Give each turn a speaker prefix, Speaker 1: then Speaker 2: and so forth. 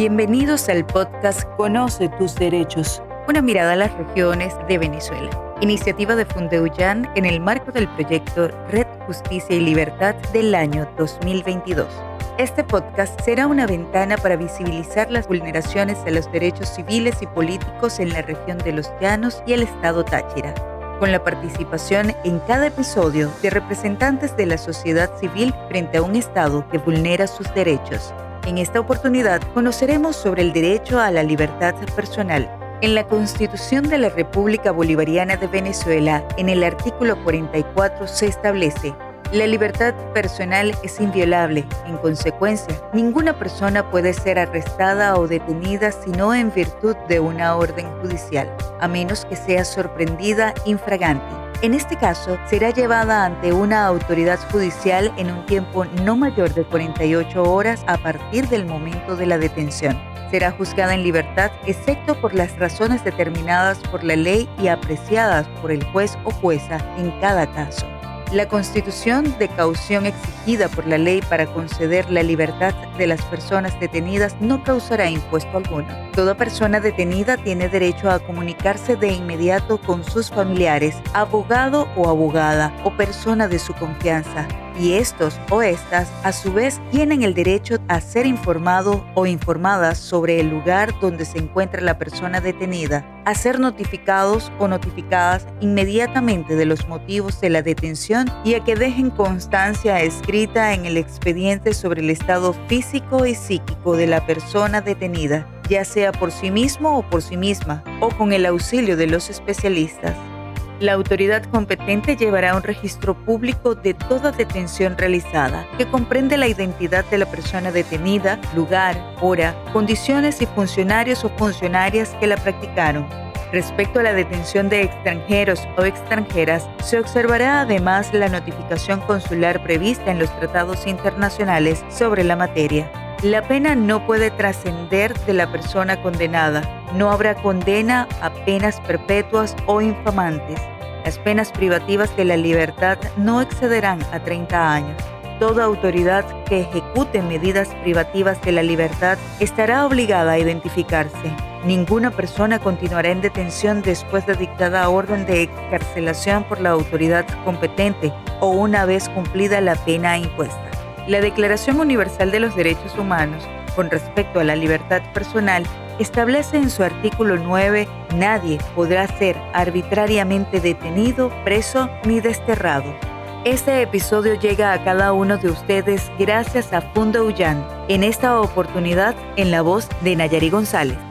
Speaker 1: Bienvenidos al podcast Conoce tus derechos, una mirada a las regiones de Venezuela. Iniciativa de Fundeuyan en el marco del proyecto Red Justicia y Libertad del año 2022. Este podcast será una ventana para visibilizar las vulneraciones de los derechos civiles y políticos en la región de los Llanos y el estado Táchira con la participación en cada episodio de representantes de la sociedad civil frente a un Estado que vulnera sus derechos. En esta oportunidad conoceremos sobre el derecho a la libertad personal. En la Constitución de la República Bolivariana de Venezuela, en el artículo 44 se establece la libertad personal es inviolable. En consecuencia, ninguna persona puede ser arrestada o detenida sino en virtud de una orden judicial, a menos que sea sorprendida infragante. En este caso, será llevada ante una autoridad judicial en un tiempo no mayor de 48 horas a partir del momento de la detención. Será juzgada en libertad excepto por las razones determinadas por la ley y apreciadas por el juez o jueza en cada caso. La constitución de caución exigida por la ley para conceder la libertad de las personas detenidas no causará impuesto alguno. Toda persona detenida tiene derecho a comunicarse de inmediato con sus familiares, abogado o abogada o persona de su confianza y estos o estas a su vez tienen el derecho a ser informados o informadas sobre el lugar donde se encuentra la persona detenida, a ser notificados o notificadas inmediatamente de los motivos de la detención y a que dejen constancia escrita en el expediente sobre el estado físico y psíquico de la persona detenida, ya sea por sí mismo o por sí misma, o con el auxilio de los especialistas. La autoridad competente llevará un registro público de toda detención realizada, que comprende la identidad de la persona detenida, lugar, hora, condiciones y funcionarios o funcionarias que la practicaron. Respecto a la detención de extranjeros o extranjeras, se observará además la notificación consular prevista en los tratados internacionales sobre la materia. La pena no puede trascender de la persona condenada. No habrá condena a penas perpetuas o infamantes. Las penas privativas de la libertad no excederán a 30 años. Toda autoridad que ejecute medidas privativas de la libertad estará obligada a identificarse. Ninguna persona continuará en detención después de dictada orden de excarcelación por la autoridad competente o una vez cumplida la pena impuesta. La Declaración Universal de los Derechos Humanos con respecto a la libertad personal establece en su artículo 9, nadie podrá ser arbitrariamente detenido, preso ni desterrado. Este episodio llega a cada uno de ustedes gracias a Fundo Ullán, en esta oportunidad en la voz de Nayari González.